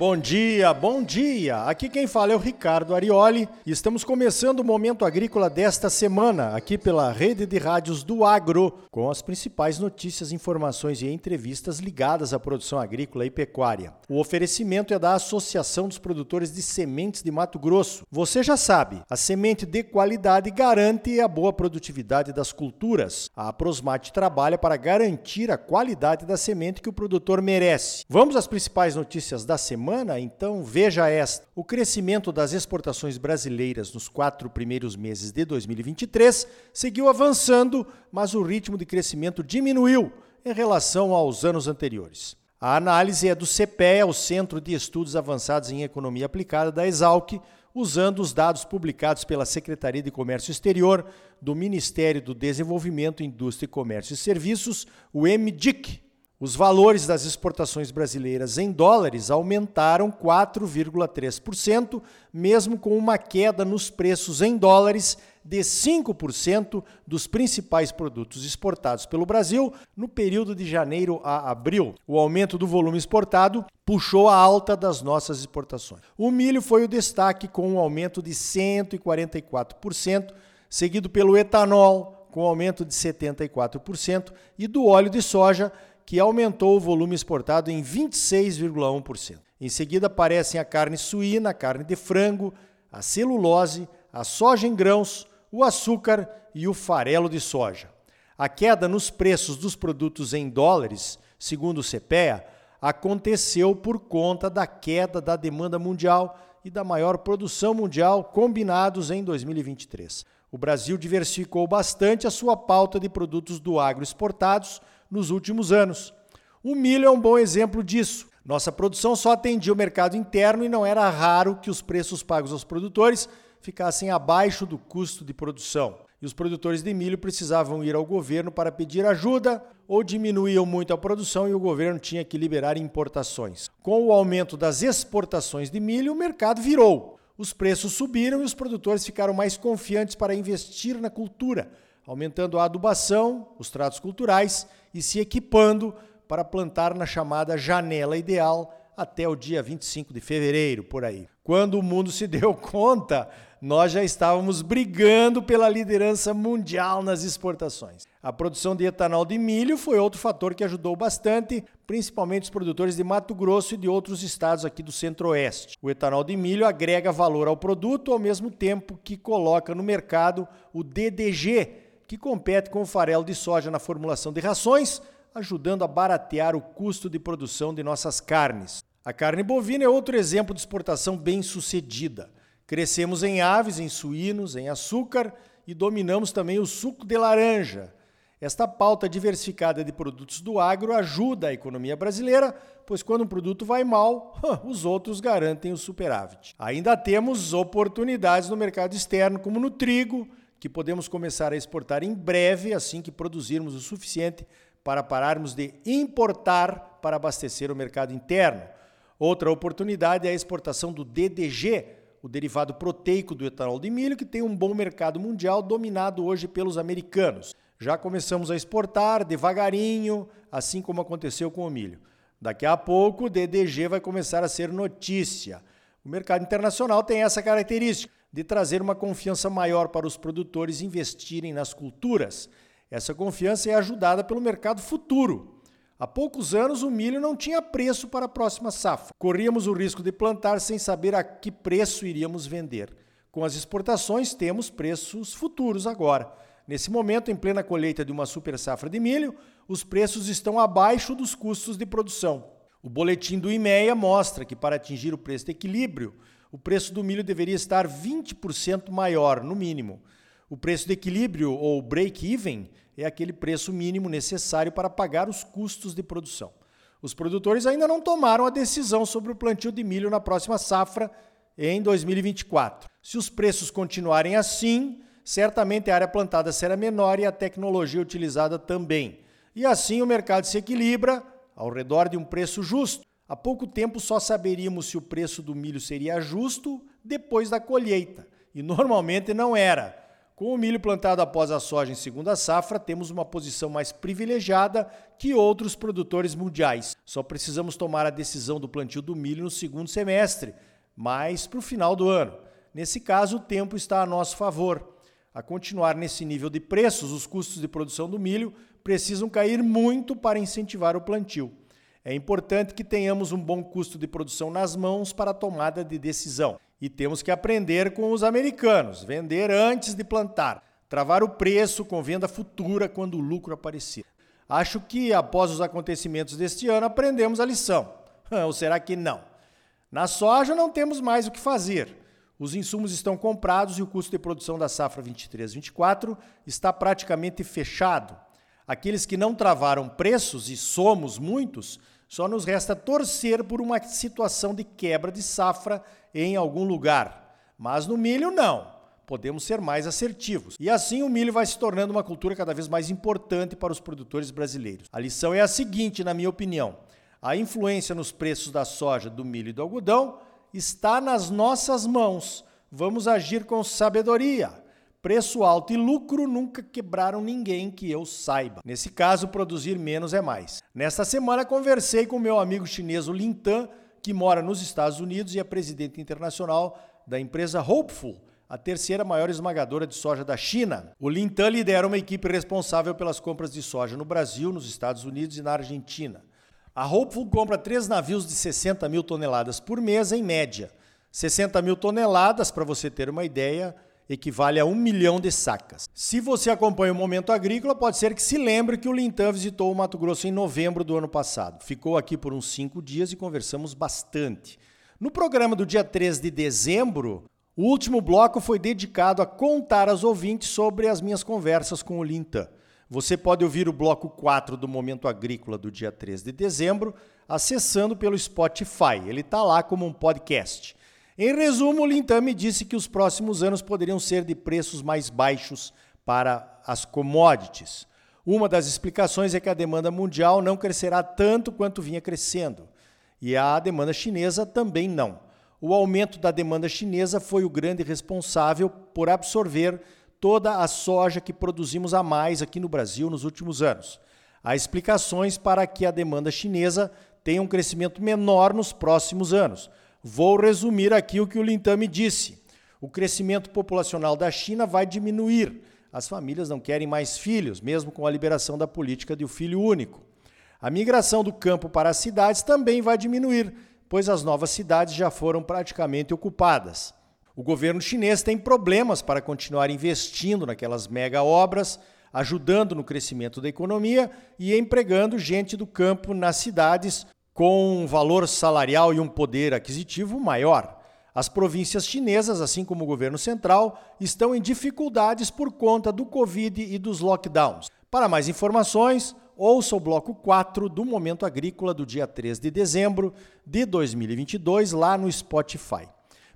Bom dia, bom dia! Aqui quem fala é o Ricardo Arioli e estamos começando o Momento Agrícola desta semana, aqui pela rede de rádios do Agro, com as principais notícias, informações e entrevistas ligadas à produção agrícola e pecuária. O oferecimento é da Associação dos Produtores de Sementes de Mato Grosso. Você já sabe, a semente de qualidade garante a boa produtividade das culturas. A Prosmate trabalha para garantir a qualidade da semente que o produtor merece. Vamos às principais notícias da semana semana, então veja esta. O crescimento das exportações brasileiras nos quatro primeiros meses de 2023 seguiu avançando, mas o ritmo de crescimento diminuiu em relação aos anos anteriores. A análise é do CPEA, o Centro de Estudos Avançados em Economia Aplicada da Exalc, usando os dados publicados pela Secretaria de Comércio Exterior do Ministério do Desenvolvimento, Indústria, Comércio e Serviços, o MDIC, os valores das exportações brasileiras em dólares aumentaram 4,3%, mesmo com uma queda nos preços em dólares de 5% dos principais produtos exportados pelo Brasil no período de janeiro a abril. O aumento do volume exportado puxou a alta das nossas exportações. O milho foi o destaque com um aumento de 144%, seguido pelo etanol com aumento de 74% e do óleo de soja que aumentou o volume exportado em 26,1%. Em seguida aparecem a carne suína, a carne de frango, a celulose, a soja em grãos, o açúcar e o farelo de soja. A queda nos preços dos produtos em dólares, segundo o CPEA, aconteceu por conta da queda da demanda mundial e da maior produção mundial combinados em 2023. O Brasil diversificou bastante a sua pauta de produtos do agro exportados, nos últimos anos. O milho é um bom exemplo disso. Nossa produção só atendia o mercado interno e não era raro que os preços pagos aos produtores ficassem abaixo do custo de produção. E os produtores de milho precisavam ir ao governo para pedir ajuda ou diminuíam muito a produção e o governo tinha que liberar importações. Com o aumento das exportações de milho, o mercado virou. Os preços subiram e os produtores ficaram mais confiantes para investir na cultura, aumentando a adubação, os tratos culturais e se equipando para plantar na chamada janela ideal até o dia 25 de fevereiro, por aí. Quando o mundo se deu conta, nós já estávamos brigando pela liderança mundial nas exportações. A produção de etanol de milho foi outro fator que ajudou bastante, principalmente os produtores de Mato Grosso e de outros estados aqui do Centro-Oeste. O etanol de milho agrega valor ao produto ao mesmo tempo que coloca no mercado o DDG, que compete com o farelo de soja na formulação de rações, ajudando a baratear o custo de produção de nossas carnes. A carne bovina é outro exemplo de exportação bem sucedida. Crescemos em aves, em suínos, em açúcar e dominamos também o suco de laranja. Esta pauta diversificada de produtos do agro ajuda a economia brasileira, pois quando um produto vai mal, os outros garantem o superávit. Ainda temos oportunidades no mercado externo, como no trigo, que podemos começar a exportar em breve, assim que produzirmos o suficiente para pararmos de importar para abastecer o mercado interno. Outra oportunidade é a exportação do DDG, o derivado proteico do etanol de milho, que tem um bom mercado mundial dominado hoje pelos americanos. Já começamos a exportar devagarinho, assim como aconteceu com o milho. Daqui a pouco o DDG vai começar a ser notícia. O mercado internacional tem essa característica de trazer uma confiança maior para os produtores investirem nas culturas. Essa confiança é ajudada pelo mercado futuro. Há poucos anos o milho não tinha preço para a próxima safra. Corríamos o risco de plantar sem saber a que preço iríamos vender. Com as exportações, temos preços futuros agora. Nesse momento, em plena colheita de uma super safra de milho, os preços estão abaixo dos custos de produção. O boletim do IMEA mostra que, para atingir o preço de equilíbrio, o preço do milho deveria estar 20% maior, no mínimo. O preço de equilíbrio, ou break-even, é aquele preço mínimo necessário para pagar os custos de produção. Os produtores ainda não tomaram a decisão sobre o plantio de milho na próxima safra em 2024. Se os preços continuarem assim, certamente a área plantada será menor e a tecnologia utilizada também. E assim o mercado se equilibra ao redor de um preço justo. Há pouco tempo só saberíamos se o preço do milho seria justo depois da colheita, e normalmente não era. Com o milho plantado após a soja em segunda safra, temos uma posição mais privilegiada que outros produtores mundiais. Só precisamos tomar a decisão do plantio do milho no segundo semestre, mais para o final do ano. Nesse caso, o tempo está a nosso favor. A continuar nesse nível de preços, os custos de produção do milho precisam cair muito para incentivar o plantio. É importante que tenhamos um bom custo de produção nas mãos para a tomada de decisão. E temos que aprender com os americanos, vender antes de plantar, travar o preço com venda futura quando o lucro aparecer. Acho que após os acontecimentos deste ano aprendemos a lição. Ou será que não? Na soja não temos mais o que fazer. Os insumos estão comprados e o custo de produção da safra 23-24 está praticamente fechado. Aqueles que não travaram preços, e somos muitos, só nos resta torcer por uma situação de quebra de safra em algum lugar. Mas no milho, não. Podemos ser mais assertivos. E assim o milho vai se tornando uma cultura cada vez mais importante para os produtores brasileiros. A lição é a seguinte, na minha opinião: a influência nos preços da soja, do milho e do algodão está nas nossas mãos. Vamos agir com sabedoria. Preço alto e lucro nunca quebraram ninguém que eu saiba. Nesse caso, produzir menos é mais. Nesta semana, conversei com meu amigo chinês Lin Tan, que mora nos Estados Unidos e é presidente internacional da empresa Hopeful, a terceira maior esmagadora de soja da China. O Lin Tan lidera uma equipe responsável pelas compras de soja no Brasil, nos Estados Unidos e na Argentina. A Hopeful compra três navios de 60 mil toneladas por mês, em média. 60 mil toneladas, para você ter uma ideia, equivale a um milhão de sacas. Se você acompanha o Momento Agrícola, pode ser que se lembre que o Lintan visitou o Mato Grosso em novembro do ano passado. Ficou aqui por uns cinco dias e conversamos bastante. No programa do dia 3 de dezembro, o último bloco foi dedicado a contar aos ouvintes sobre as minhas conversas com o Lintan. Você pode ouvir o bloco 4 do Momento Agrícola do dia 3 de dezembro acessando pelo Spotify. Ele está lá como um podcast. Em resumo, o Lintan me disse que os próximos anos poderiam ser de preços mais baixos para as commodities. Uma das explicações é que a demanda mundial não crescerá tanto quanto vinha crescendo, e a demanda chinesa também não. O aumento da demanda chinesa foi o grande responsável por absorver toda a soja que produzimos a mais aqui no Brasil nos últimos anos. Há explicações para que a demanda chinesa tenha um crescimento menor nos próximos anos. Vou resumir aqui o que o Lintan me disse. O crescimento populacional da China vai diminuir. As famílias não querem mais filhos, mesmo com a liberação da política de o filho único. A migração do campo para as cidades também vai diminuir, pois as novas cidades já foram praticamente ocupadas. O governo chinês tem problemas para continuar investindo naquelas mega obras, ajudando no crescimento da economia e empregando gente do campo nas cidades com um valor salarial e um poder aquisitivo maior. As províncias chinesas, assim como o governo central, estão em dificuldades por conta do Covid e dos lockdowns. Para mais informações, ouça o bloco 4 do Momento Agrícola do dia 3 de dezembro de 2022 lá no Spotify.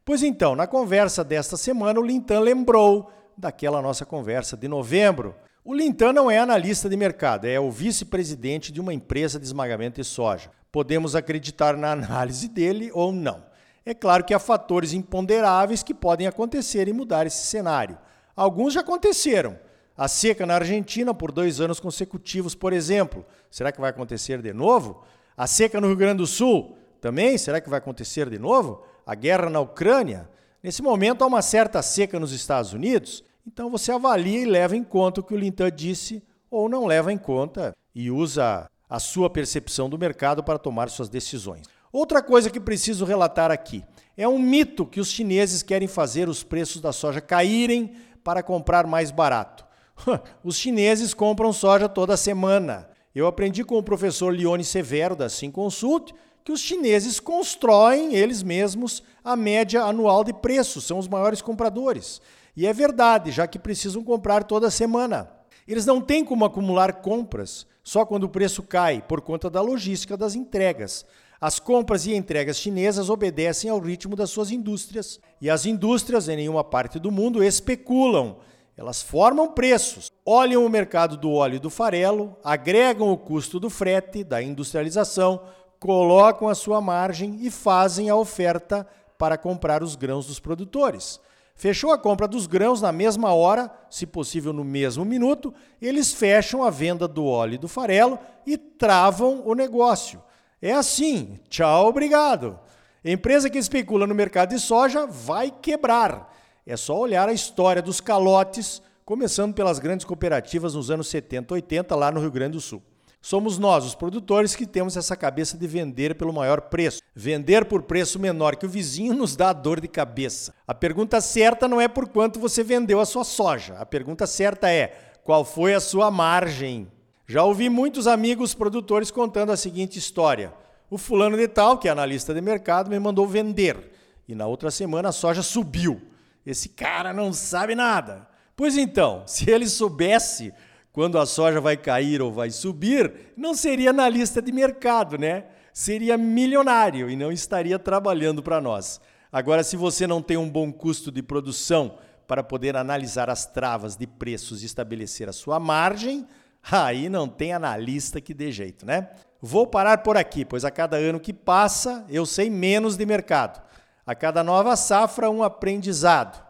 Pois então, na conversa desta semana, o Lintan lembrou daquela nossa conversa de novembro. O Lintan não é analista de mercado, é o vice-presidente de uma empresa de esmagamento de soja. Podemos acreditar na análise dele ou não. É claro que há fatores imponderáveis que podem acontecer e mudar esse cenário. Alguns já aconteceram. A seca na Argentina por dois anos consecutivos, por exemplo. Será que vai acontecer de novo? A seca no Rio Grande do Sul também? Será que vai acontecer de novo? A guerra na Ucrânia? Nesse momento há uma certa seca nos Estados Unidos. Então você avalia e leva em conta o que o Lintan disse ou não leva em conta e usa a sua percepção do mercado para tomar suas decisões. Outra coisa que preciso relatar aqui é um mito que os chineses querem fazer os preços da soja caírem para comprar mais barato. Os chineses compram soja toda semana. Eu aprendi com o professor Leone Severo da Sim Consult que os chineses constroem eles mesmos a média anual de preços, são os maiores compradores. E é verdade, já que precisam comprar toda semana. Eles não têm como acumular compras só quando o preço cai, por conta da logística das entregas. As compras e entregas chinesas obedecem ao ritmo das suas indústrias. E as indústrias, em nenhuma parte do mundo, especulam. Elas formam preços, olham o mercado do óleo e do farelo, agregam o custo do frete, da industrialização, colocam a sua margem e fazem a oferta para comprar os grãos dos produtores. Fechou a compra dos grãos na mesma hora, se possível no mesmo minuto, eles fecham a venda do óleo e do farelo e travam o negócio. É assim. Tchau, obrigado. Empresa que especula no mercado de soja vai quebrar. É só olhar a história dos calotes, começando pelas grandes cooperativas nos anos 70, 80, lá no Rio Grande do Sul. Somos nós, os produtores, que temos essa cabeça de vender pelo maior preço. Vender por preço menor que o vizinho nos dá dor de cabeça. A pergunta certa não é por quanto você vendeu a sua soja. A pergunta certa é qual foi a sua margem. Já ouvi muitos amigos produtores contando a seguinte história. O fulano de tal, que é analista de mercado, me mandou vender. E na outra semana a soja subiu. Esse cara não sabe nada. Pois então, se ele soubesse quando a soja vai cair ou vai subir, não seria analista de mercado, né? Seria milionário e não estaria trabalhando para nós. Agora, se você não tem um bom custo de produção para poder analisar as travas de preços e estabelecer a sua margem, aí não tem analista que dê jeito, né? Vou parar por aqui, pois a cada ano que passa eu sei menos de mercado. A cada nova safra, um aprendizado.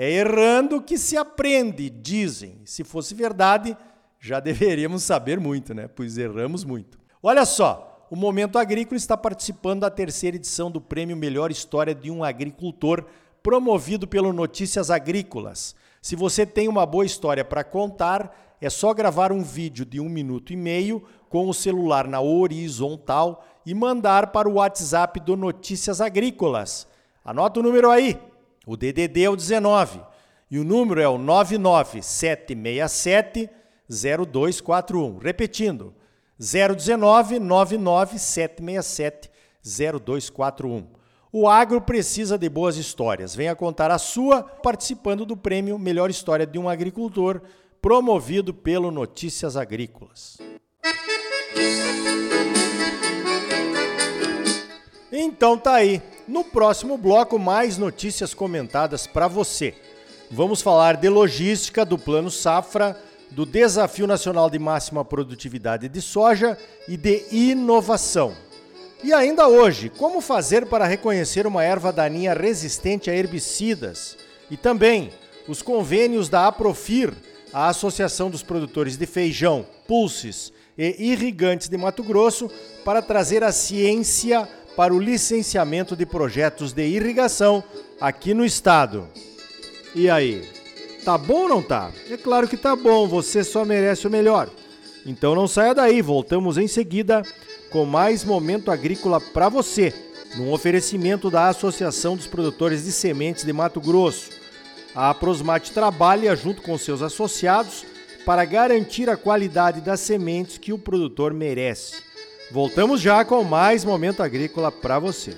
É errando que se aprende, dizem. Se fosse verdade, já deveríamos saber muito, né? Pois erramos muito. Olha só, o Momento Agrícola está participando da terceira edição do Prêmio Melhor História de um Agricultor, promovido pelo Notícias Agrícolas. Se você tem uma boa história para contar, é só gravar um vídeo de um minuto e meio com o celular na horizontal e mandar para o WhatsApp do Notícias Agrícolas. Anota o número aí. O DDD é o 19 e o número é o 99767 0241. Repetindo, 019 99767 0241. O agro precisa de boas histórias. Venha contar a sua participando do prêmio Melhor História de um Agricultor, promovido pelo Notícias Agrícolas. Então tá aí. No próximo bloco, mais notícias comentadas para você. Vamos falar de logística do Plano Safra do Desafio Nacional de Máxima Produtividade de Soja e de Inovação. E ainda hoje, como fazer para reconhecer uma erva daninha resistente a herbicidas? E também os convênios da Aprofir, a Associação dos Produtores de Feijão, Pulses e Irrigantes de Mato Grosso, para trazer a ciência para o licenciamento de projetos de irrigação aqui no estado. E aí? Tá bom ou não tá? É claro que tá bom, você só merece o melhor. Então não saia daí, voltamos em seguida com mais momento agrícola para você, num oferecimento da Associação dos Produtores de Sementes de Mato Grosso. A Prosmate trabalha junto com seus associados para garantir a qualidade das sementes que o produtor merece. Voltamos já com mais momento agrícola para você.